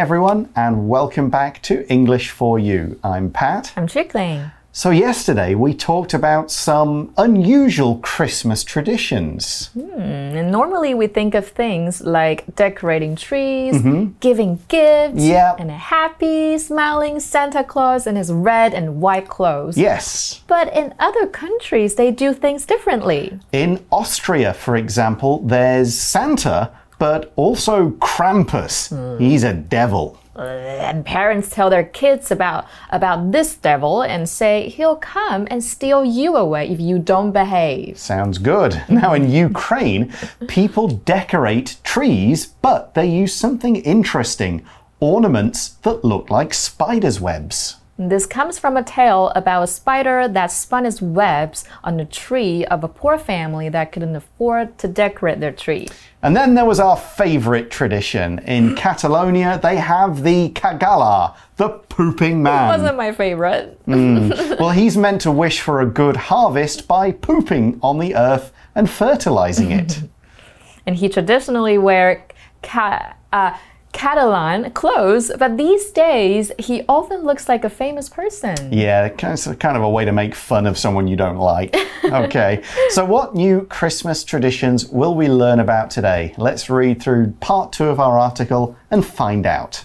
Hi, everyone, and welcome back to English for You. I'm Pat. I'm Chickling. So, yesterday we talked about some unusual Christmas traditions. Hmm, and normally we think of things like decorating trees, mm-hmm. giving gifts, Yep. and a happy, smiling Santa Claus in his red and white clothes. Yes. But in other countries, they do things differently. In Austria, for example, there's Santa, but also Krampus. He's a devil. Uh, and parents tell their kids about, about this devil and say he'll come and steal you away if you don't behave. Sounds good. Now, in Ukraine, people decorate trees, but they use something interesting ornaments that look like spiders' webs. This comes from a tale about a spider that spun its webs on the tree of a poor family that couldn't afford to decorate their tree. And then there was our favorite tradition. In Catalonia, they have the Caganer, the pooping man. That wasn't my favorite. well, he's meant to wish for a good harvest by pooping on the earth and fertilizing it. and he traditionally wear ca- uh, Catalan clothes, but these days he often looks like a famous person. yeah, it's kind of a way to make fun of someone you don't like. Okay, so what new Christmas traditions will we learn about today? Let's read through part two of our article and find out.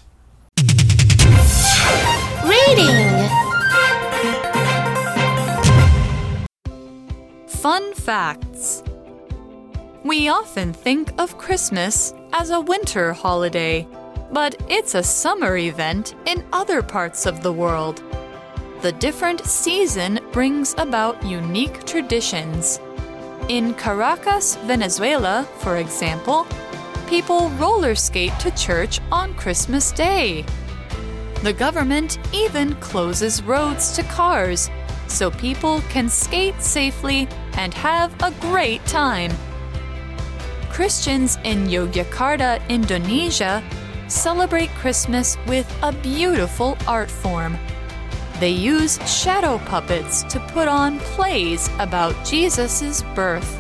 Reading. Fun facts. We often think of Christmas as a winter holiday, but it's a summer event in other parts of the world. The different season brings about unique traditions. In Caracas, Venezuela, for example, people roller skate to church on Christmas Day. The government even closes roads to cars so people can skate safely and have a great time. Christians in Yogyakarta, Indonesia, celebrate Christmas with a beautiful art form. They use shadow puppets to put on plays about Jesus' birth.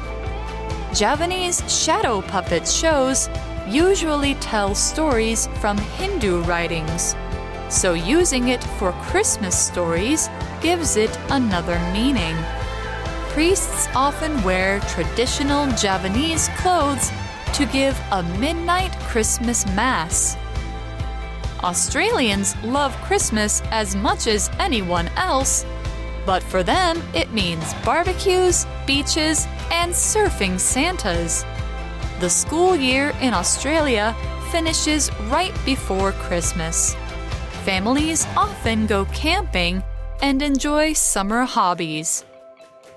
Javanese shadow puppet shows usually tell stories from Hindu writings, so using it for Christmas stories gives it another meaning. Priests often wear traditional Javanese clothes to give a midnight Christmas mass. Australians love Christmas as much as anyone else, but for them it means barbecues, beaches, and surfing Santas. The school year in Australia finishes right before Christmas. Families often go camping and enjoy summer hobbies.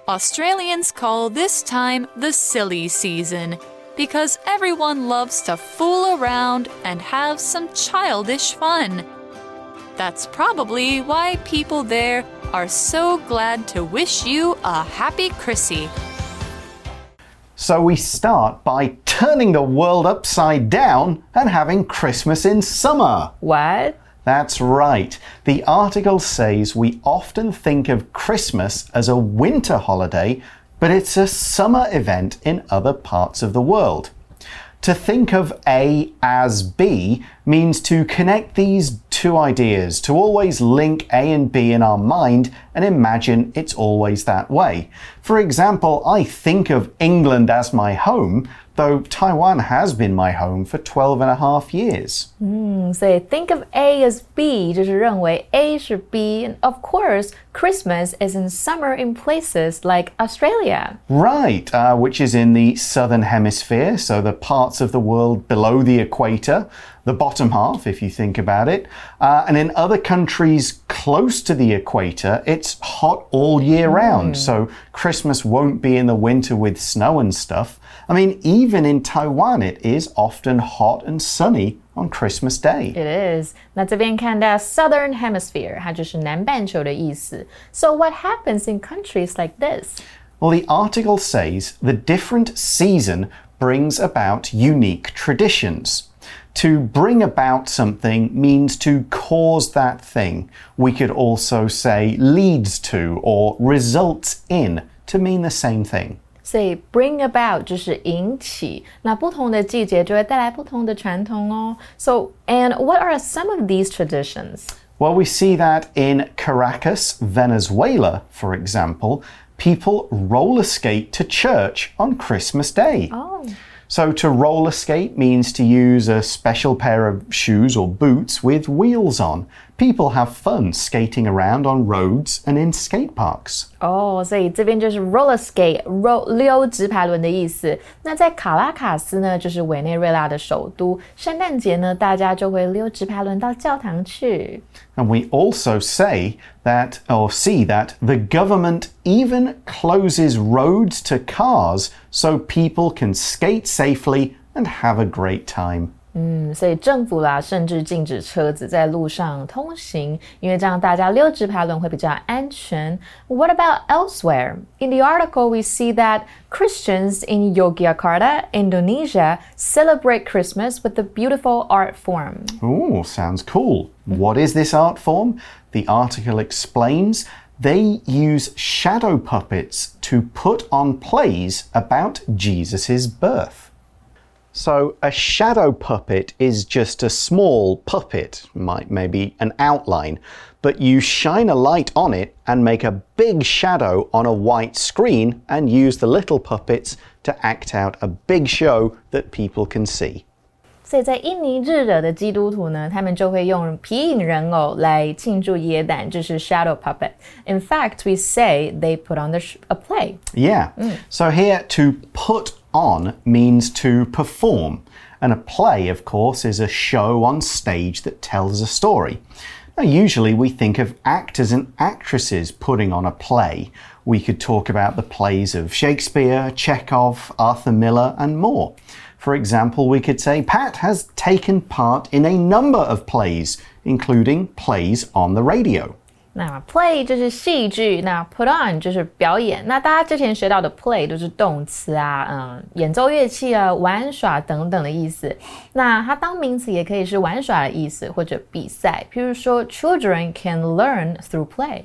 Australians call this time the silly season because everyone loves to fool around and have some childish fun. That's probably why people there are so glad to wish you a happy Chrissy. So we start by turning the world upside down and having Christmas in summer. What? That's right. The article says we often think of Christmas as a winter holiday, but it's a summer event in other parts of the world. To think of A as B means to connect these two ideas, to always link A and B in our mind and imagine it's always that way. For example, I think of England as my home, though Taiwan has been my home for 12 and a half years. 所以 think of A as B 就是认为 A 是 B. And of course, Christmas is in summer in places like Australia. Right, uh, which is in the southern hemisphere, so the parts of the world below the equator, the bottom half, if you think about it. Uh, and in other countries close to the equator, it's hot all year round, so Christmas won't be in the winter with snow and stuff. I mean, even in Taiwan, it is often hot and sunny on Christmas Day. It is. 那这边看到 Southern Hemisphere，它就是南半球的意思。So what happens in countries like this? Well, the article says the different season brings about unique traditions. To bring about something means to cause that thing. We could also say leads to or results in to mean the same thing. 所以 bring about 就是引起，那不同的季节就会带来不同的传统哦。So and what are some of these traditions? Well, we see that in Caracas, Venezuela, for example, people roller skate to church on Christmas Day. Oh. So, to roller skate means to use a special pair of shoes or boots with wheels on. People have fun skating around on roads and in skate parks. 哦，所以这边就是 roller skate，溜直排轮的意思。那在卡拉卡斯呢，就是委内瑞拉的首都。圣诞节呢，大家就会溜直排轮到教堂去。And we also say that, or see that, the government even closes roads to cars so people can skate safely and have a great time. 嗯，所以政府啦，甚至禁止车子在路上通行，因为这样大家溜直排轮会比较安全。What about elsewhere? In the article, we see that Christians in Yogyakarta, Indonesia, celebrate Christmas with a beautiful art form. Oh, sounds cool. What is this art form? The article explains they use shadow puppets to put on plays about Jesus' birth. So a shadow puppet is just a small puppet, might maybe an outline, but you shine a light on it and make a big shadow on a white screen and use the little puppets to act out a big show that people can see. 所以在印尼日惹的基督徒呢，他们就会用皮影人偶来庆祝耶诞，就是 shadow puppet. In fact, we say they put on the a play. Yeah. So here to put on means to perform, and a play, of course, is a show on stage that tells a story. Now, usually we think of actors and actresses putting on a play. We could talk about the plays of Shakespeare, Chekhov, Arthur Miller, and more. For example, we could say Pat has taken part in a number of plays, including plays on the radio. 那 play 就是戏剧，那 put on 就是表演。那大家之前学到的 play 都是动词啊，嗯，演奏乐器啊，玩耍等等的意思。那它当名词也可以是玩耍的意思，或者比赛。譬如说，children can learn through play。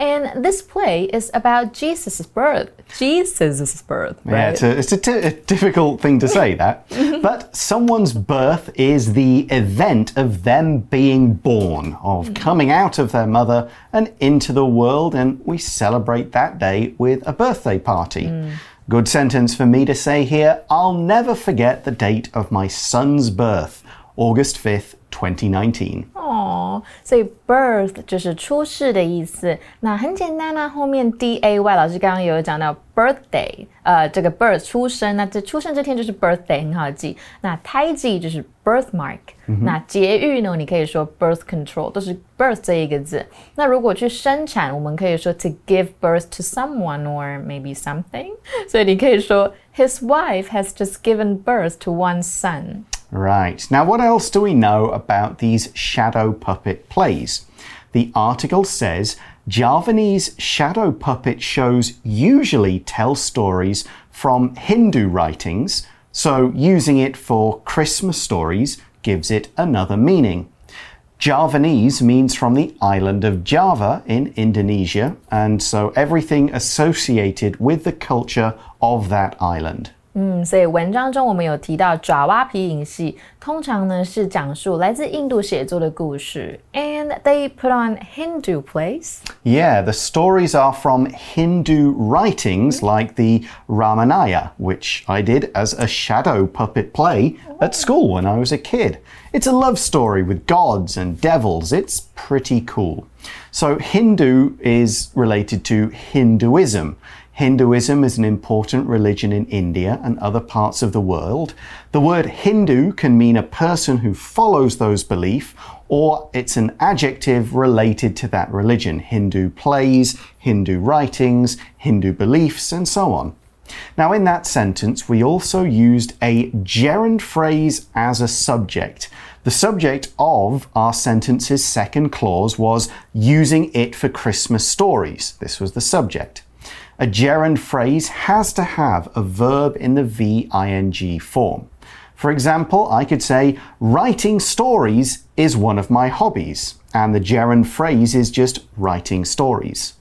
And this play is about Jesus' birth. Jesus' birth. Right? Yeah, it's, a, it's a, a difficult thing to say that. Mm-hmm. but someone's birth is the event of them being born, of mm. coming out of their mother and into the world, and we celebrate that day with a birthday party. Mm. Good sentence for me to say here I'll never forget the date of my son's birth, August 5th, 2019. 哦，所以 birth 就是出世的意思。那很简单啊，后面 d a y 老师刚刚有讲到 birthday，呃，这个 birth 出生，那这出生这天就是 birthday，很好记。那胎记就是 birthmark，、那节育呢，你可以说 birth control，都是 birth 这一个字。那如果去生产，我们可以说 to give birth to someone or maybe something，所以你可以说 his wife has just given birth to one son。 Right. Now, what else do we know about these shadow puppet plays? The article says Javanese shadow puppet shows usually tell stories from Hindu writings, so using it for Christmas stories gives it another meaning. Javanese means from the island of Java in Indonesia, and so everything associated with the culture of that island. 嗯，所以文章中我们有提到爪哇皮影戏，通常呢是讲述来自印度写作的故事，and they put on Hindu plays. Yeah, the stories are from Hindu writings like the Ramayana, which I did as a shadow puppet play at school when I was a kid. It's a love story with gods and devils. It's pretty cool. So, Hindu is related to Hinduism. Hinduism is an important religion in India and other parts of the world. The word Hindu can mean a person who follows those beliefs, or it's an adjective related to that religion. Hindu plays, Hindu writings, Hindu beliefs, and so on. Now, in that sentence, we also used a gerund phrase as a subject. The subject of our sentence's second clause was using it for Christmas stories. This was the subject. A gerund phrase has to have a verb in the VING form. For example, I could say, writing stories is one of my hobbies, and the gerund phrase is just writing stories.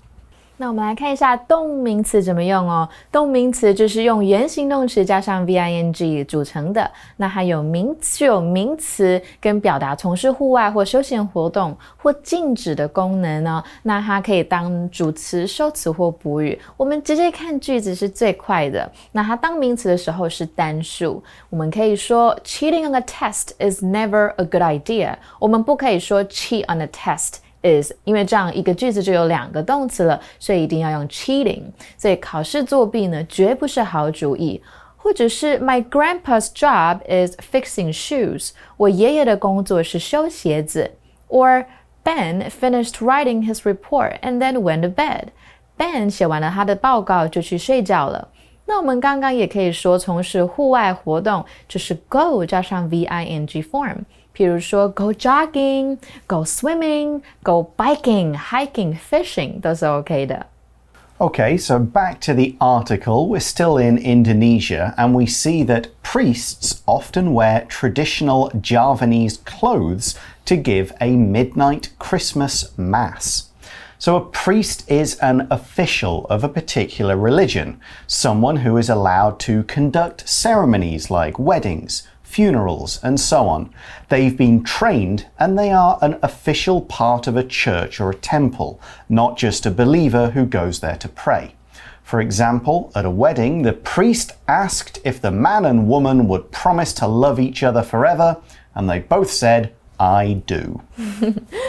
那我们来看一下动名词怎么用哦。动名词就是用原形动词加上 v i n g 组成的。那还有名具有名词跟表达从事户外或休闲活动或静止的功能呢。那它可以当主词、收词或补语。我们直接看句子是最快的。那它当名词的时候是单数。我们可以说 cheating on a test is never a good idea。我们不可以说 cheat on a test。is，因为这样一个句子就有两个动词了，所以一定要用 cheating。所以考试作弊呢，绝不是好主意。或者是 My grandpa's job is fixing shoes。我爷爷的工作是修鞋子。Or Ben finished writing his report and then went to bed。Ben 写完了他的报告就去睡觉了。那我们刚刚也可以说从事户外活动，就是 go 加上 v i n g form。 比如说 go jogging、go swimming、go biking、hiking、fishing 都是 OK 的。Okay, so back to the article. We're still in Indonesia, and we see that priests often wear traditional Javanese clothes to give a midnight Christmas mass. So, a priest is an official of a particular religion, someone who is allowed to conduct ceremonies like weddings, funerals, and so on. They've been trained and they are an official part of a church or a temple, not just a believer who goes there to pray. For example, at a wedding, the priest asked if the man and woman would promise to love each other forever, and they both said, I do.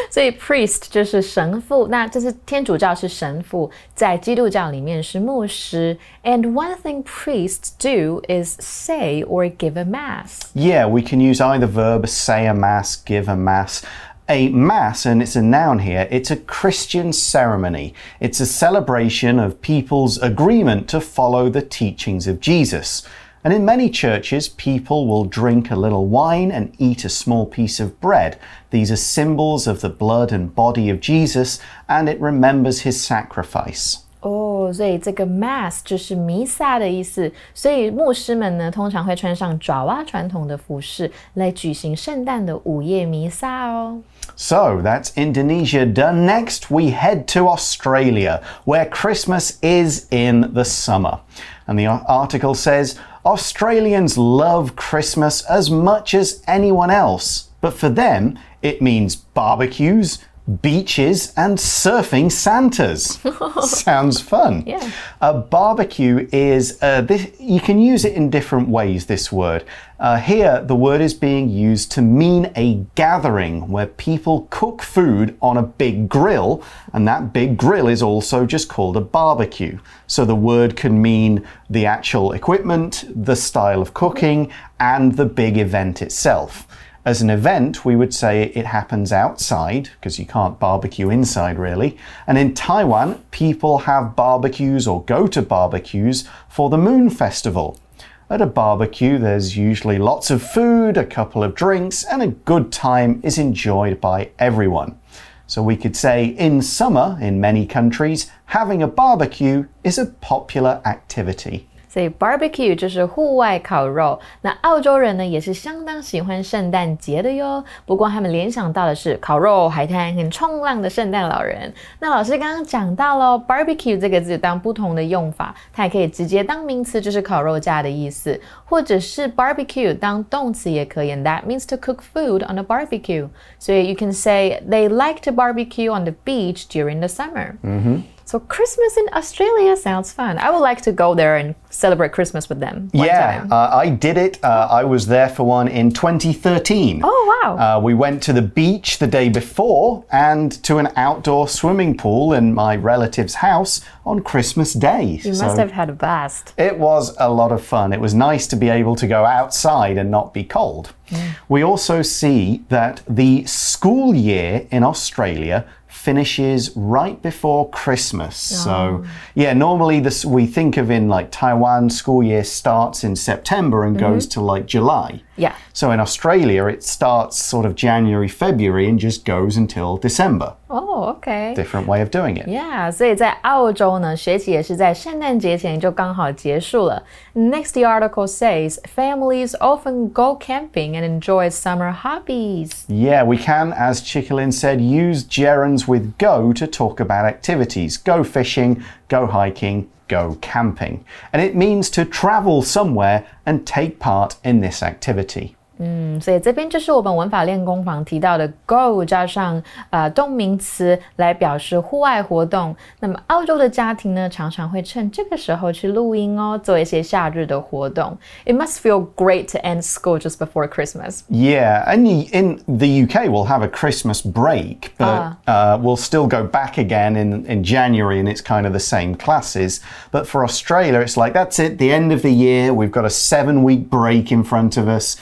所以 priest 就是神父，那这是天主教是神父，在基督教里面是牧师。And one thing priests do is say or give a mass. Yeah, we can use either verb say a mass, give a mass. A mass, and it's a noun here, it's a Christian ceremony. It's a celebration of people's agreement to follow the teachings of Jesus. And in many churches, people will drink a little wine and eat a small piece of bread. These are symbols of the blood and body of Jesus, and it remembers his sacrifice. 哦，所以这个 mass 就是弥撒的意思。所以牧师们呢，通常会穿上爪哇传统的服饰来举行圣诞的午夜弥撒哦。So that's Indonesia done. Next, we head to Australia, where Christmas is in the summer. And the article says Australians love Christmas as much as anyone else. But for them, it means barbecues, beaches, and surfing Santas. Sounds fun. Yeah. A barbecue is, uh, this, you can use it in different ways, this word. Uh, here, the word is being used to mean a gathering where people cook food on a big grill, and that big grill is also just called a barbecue. So the word can mean the actual equipment, the style of cooking, and the big event itself. As an event, we would say it happens outside because you can't barbecue inside really. And in Taiwan, people have barbecues or go to barbecues for the Moon Festival. At a barbecue, there's usually lots of food, a couple of drinks, and a good time is enjoyed by everyone. So we could say in summer, in many countries, having a barbecue is a popular activity. 所以 barbecue 就是户外烤肉。那澳洲人呢也是相当喜欢圣诞节的哟。不过他们联想到的是烤肉、海滩、很冲浪的圣诞老人。那老师刚刚讲到喽，barbecue 这个字当不同的用法，它也可以直接当名词，就是烤肉架的意思；或者是 barbecue 当动词也可以 And，that means to cook food on a barbecue。所以 you can say they like to barbecue on the beach during the summer。嗯哼。So Christmas in Australia sounds fun. I would like to go there and celebrate Christmas with them. yeah, uh, I did it. Uh, I was there for one in 2013. Oh wow! Uh, we went to the beach the day before and to an outdoor swimming pool in my relative's house on Christmas Day. You so must have had a blast. It was a lot of fun. It was nice to be able to go outside and not be cold. Mm. We also see that the school year in Australia finishes right before Christmas. Oh. So, yeah, normally this we think of in like Taiwan, school year starts in September and mm -hmm. goes to like July. Yeah. So in Australia, it starts sort of January, February and just goes until December. Oh, okay. Different way of doing it. Yeah，所以在澳洲呢，学期也是在圣诞节前就刚好结束了。Next, the article says families often go camping and enjoy summer hobbies. Yeah, we can, as Chickalin said, use gerunds with go to talk about activities. Go fishing, go hiking, go camping. And it means to travel somewhere and take part in this activity. 嗯，所以这边就是我们文法练功房提到的 go 加上呃动名词来表示户外活动。那么澳洲的家庭呢，常常会趁这个时候去露营哦，做一些夏日的活动。It must feel great to end school just before Christmas. Yeah, and in the UK we'll have a Christmas break, but uh, we'll still go back again in, in January and it's kind of the same classes. But for Australia, it's like that's it, the end of the year. We've got a seven week break in front of us,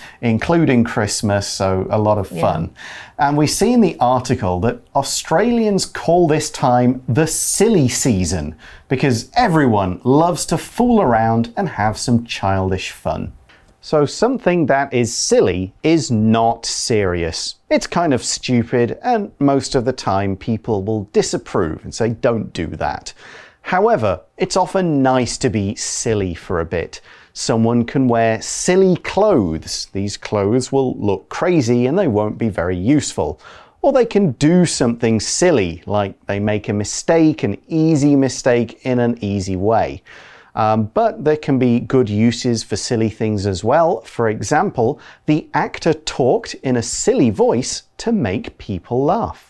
including Christmas, so a lot of fun. And we see in the article that Australians call this time the silly season because everyone loves to fool around and have some childish fun. So, something that is silly is not serious. It's kind of stupid, and most of the time people will disapprove and say, don't do that. However, it's often nice to be silly for a bit. Someone can wear silly clothes. These clothes will look crazy and they won't be very useful. Or they can do something silly, like they make a mistake, an easy mistake in an easy way. Um, but there can be good uses for silly things as well. For example, the actor talked in a silly voice to make people laugh.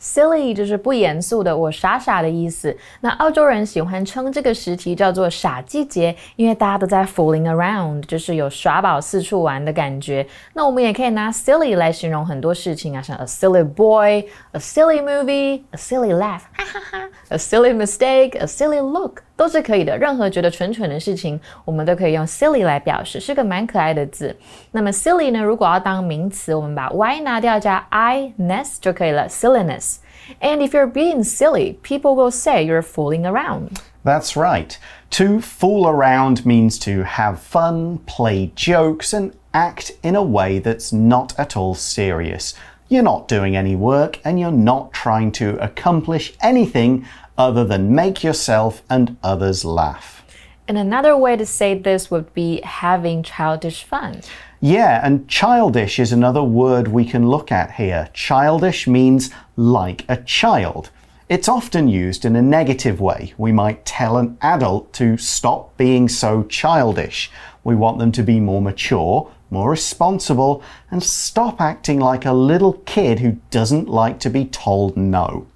Silly 就是不严肃的，我傻傻的意思。那澳洲人喜欢称这个时期叫做傻季节，因为大家都在 fooling around，就是有耍宝四处玩的感觉。那我们也可以拿 silly 来形容很多事情啊，像 a silly boy，a silly movie，a silly laugh，哈哈哈，a silly mistake，a silly look。都是可以的。任何觉得蠢蠢的事情，我们都可以用 silly 来表示，是个蛮可爱的字。那么 silly 呢？如果要当名词，我们把 y 拿掉，加 i ness 就可以了，silliness。And if you're being silly, people will say you're fooling around. That's right. To fool around means to have fun, play jokes, and act in a way that's not at all serious. You're not doing any work and you're not trying to accomplish anything other than make yourself and others laugh. And another way to say this would be having childish fun. Yeah, and childish is another word we can look at here. Childish means like a child. It's often used in a negative way. We might tell an adult to stop being so childish. We want them to be more mature, more responsible, and stop acting like a little kid who doesn't like to be told no.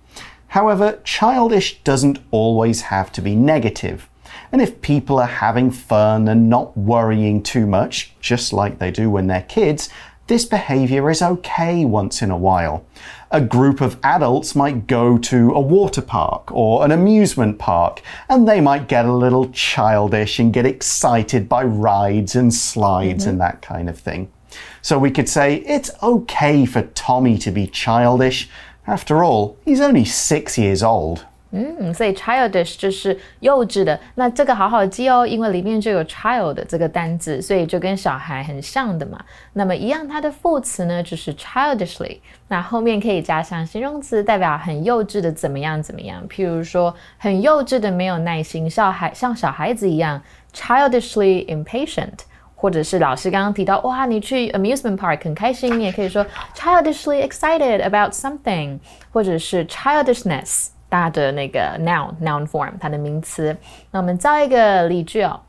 However, childish doesn't always have to be negative. And if people are having fun and not worrying too much, just like they do when they're kids, this behavior is okay once in a while. A group of adults might go to a water park or an amusement park, and they might get a little childish and get excited by rides and slides mm -hmm. and that kind of thing. So we could say it's okay for Tommy to be childish after all, he's only six years old. 嗯，所以 childish 就是幼稚的。那这个好好记哦，因为里面就有 child 这个单字，所以就跟小孩很像的嘛。那么一样，它的副词呢就是 childishly。那后面可以加上形容词，代表很幼稚的怎么样怎么样。譬如说，很幼稚的没有耐心，小孩像小孩子一样，childishly impatient。 或者是老师刚刚提到，哇，你去 amusement park 很开心，你也可以说 childishly excited about something，或者是 childishness，大的那个 noun noun form 它的名词。那我们造一个例句哦。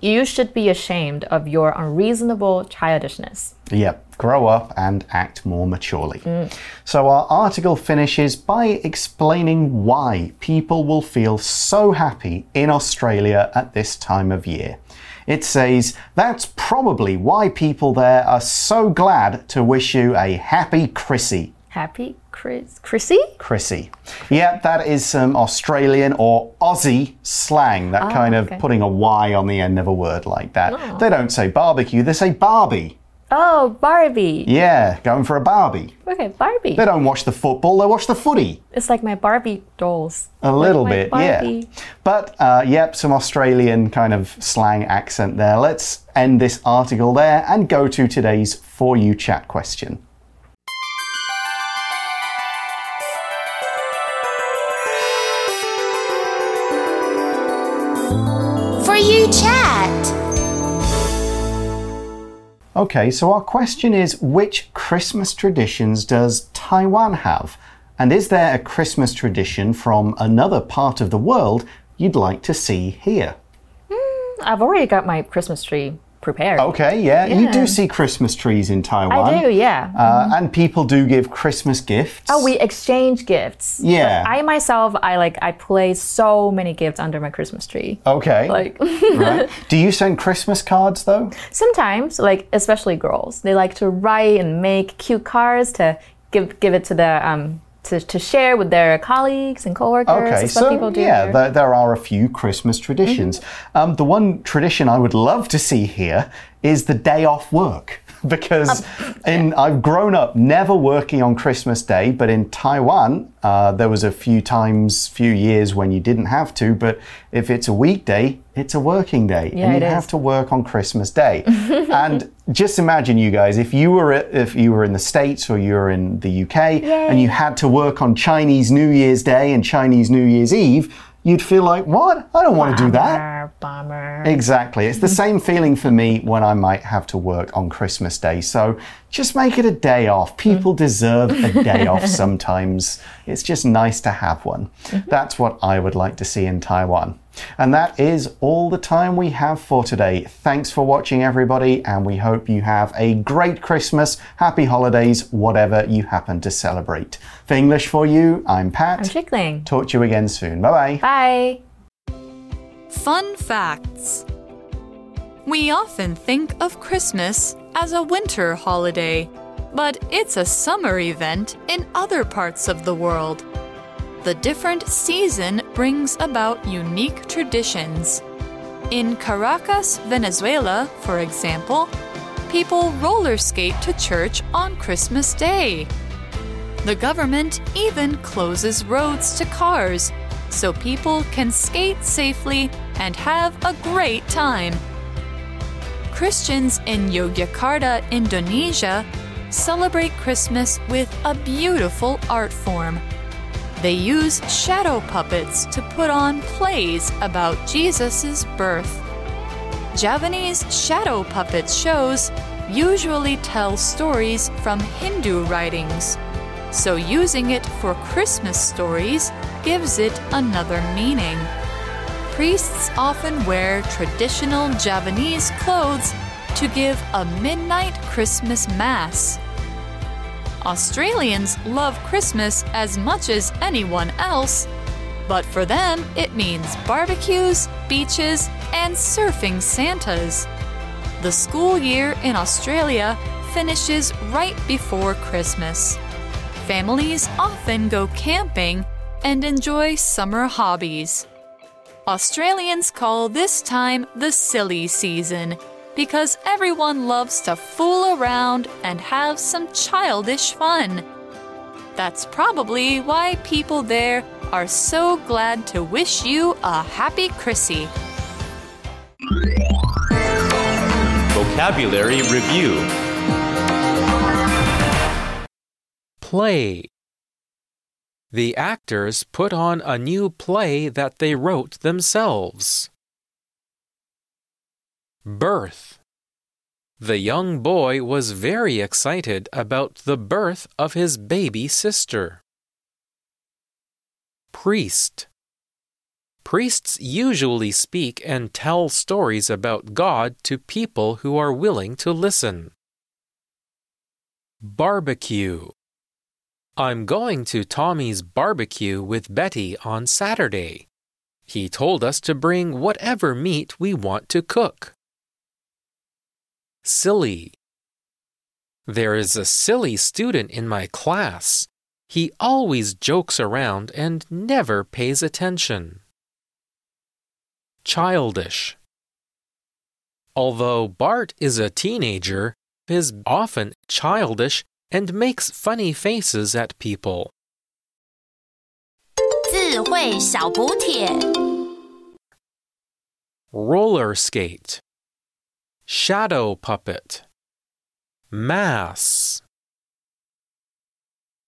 You should be ashamed of your unreasonable childishness. Yep, grow up and act more maturely. Mm. So, our article finishes by explaining why people will feel so happy in Australia at this time of year. It says that's probably why people there are so glad to wish you a happy Chrissy. Happy Chris Chrissy? Chrissy. Yeah, that is some Australian or Aussie slang, that oh, kind of okay. putting a Y on the end of a word like that. Oh. They don't say barbecue, they say Barbie. Oh, Barbie. Yeah, going for a Barbie. Okay, Barbie. They don't watch the football, they watch the footy. It's like my Barbie dolls. A like little bit, yeah. But, uh, yep, some Australian kind of slang accent there. Let's end this article there and go to today's For You Chat question. Okay, so our question is which Christmas traditions does Taiwan have? And is there a Christmas tradition from another part of the world you'd like to see here? Hmm, I've already got my Christmas tree prepared. Okay, yeah, you do see Christmas trees in Taiwan. I do, yeah. Uh, and people do give Christmas gifts. Oh, we exchange gifts. Yeah. But I myself, I like I place so many gifts under my Christmas tree. Okay. Like right. Do you send Christmas cards though? sometimes, like especially girls, they like to write and make cute cards to give give it to the um to, to share with their colleagues and coworkers. Okay, so people do. yeah, here. there, there are a few Christmas traditions. Um, the one tradition I would love to see here is the day off work. Because in I've grown up never working on Christmas Day, but in Taiwan uh, there was a few times, few years when you didn't have to. But if it's a weekday, it's a working day, Yeah, and you have to work on Christmas Day. and just imagine, you guys, if you were if you were in the States or you were in the UK and you had to work on Chinese New Year's Day and Chinese New Year's Eve, you'd feel like, what? I don't want to do that. Bummer. Exactly. It's the same feeling for me when I might have to work on Christmas Day. So just make it a day off. People deserve a day off sometimes. It's just nice to have one. Mm-hmm. That's what I would like to see in Taiwan. And that is all the time we have for today. Thanks for watching, everybody, and we hope you have a great Christmas, happy holidays, whatever you happen to celebrate. For English for You, I'm Pat. I'm Chickling. Talk to you again soon. Bye bye. Bye. Fun facts. We often think of Christmas as a winter holiday, but it's a summer event in other parts of the world. The different season brings about unique traditions. In Caracas, Venezuela, for example, people roller skate to church on Christmas Day. The government even closes roads to cars so people can skate safely and have a great time. Christians in Yogyakarta, Indonesia, celebrate Christmas with a beautiful art form. They use shadow puppets to put on plays about Jesus' birth. Javanese shadow puppet shows usually tell stories from Hindu writings, so using it for Christmas stories gives it another meaning. Priests often wear traditional Javanese clothes to give a midnight Christmas mass. Australians love Christmas as much as anyone else, but for them it means barbecues, beaches, and surfing Santas. The school year in Australia finishes right before Christmas. Families often go camping and enjoy summer hobbies. Australians call this time the silly season because everyone loves to fool around and have some childish fun. That's probably why people there are so glad to wish you a happy Chrissy. Vocabulary Review Play. The actors put on a new play that they wrote themselves. Birth. The young boy was very excited about the birth of his baby sister. Priest. Priests usually speak and tell stories about God to people who are willing to listen. Barbecue. I'm going to Tommy's barbecue with Betty on Saturday. He told us to bring whatever meat we want to cook Silly. There is a silly student in my class. He always jokes around and never pays attention. Childish. Although Bart is a teenager, he is often childish and makes funny faces at people. 智慧小补帖。 Roller skate. Shadow puppet. Mass.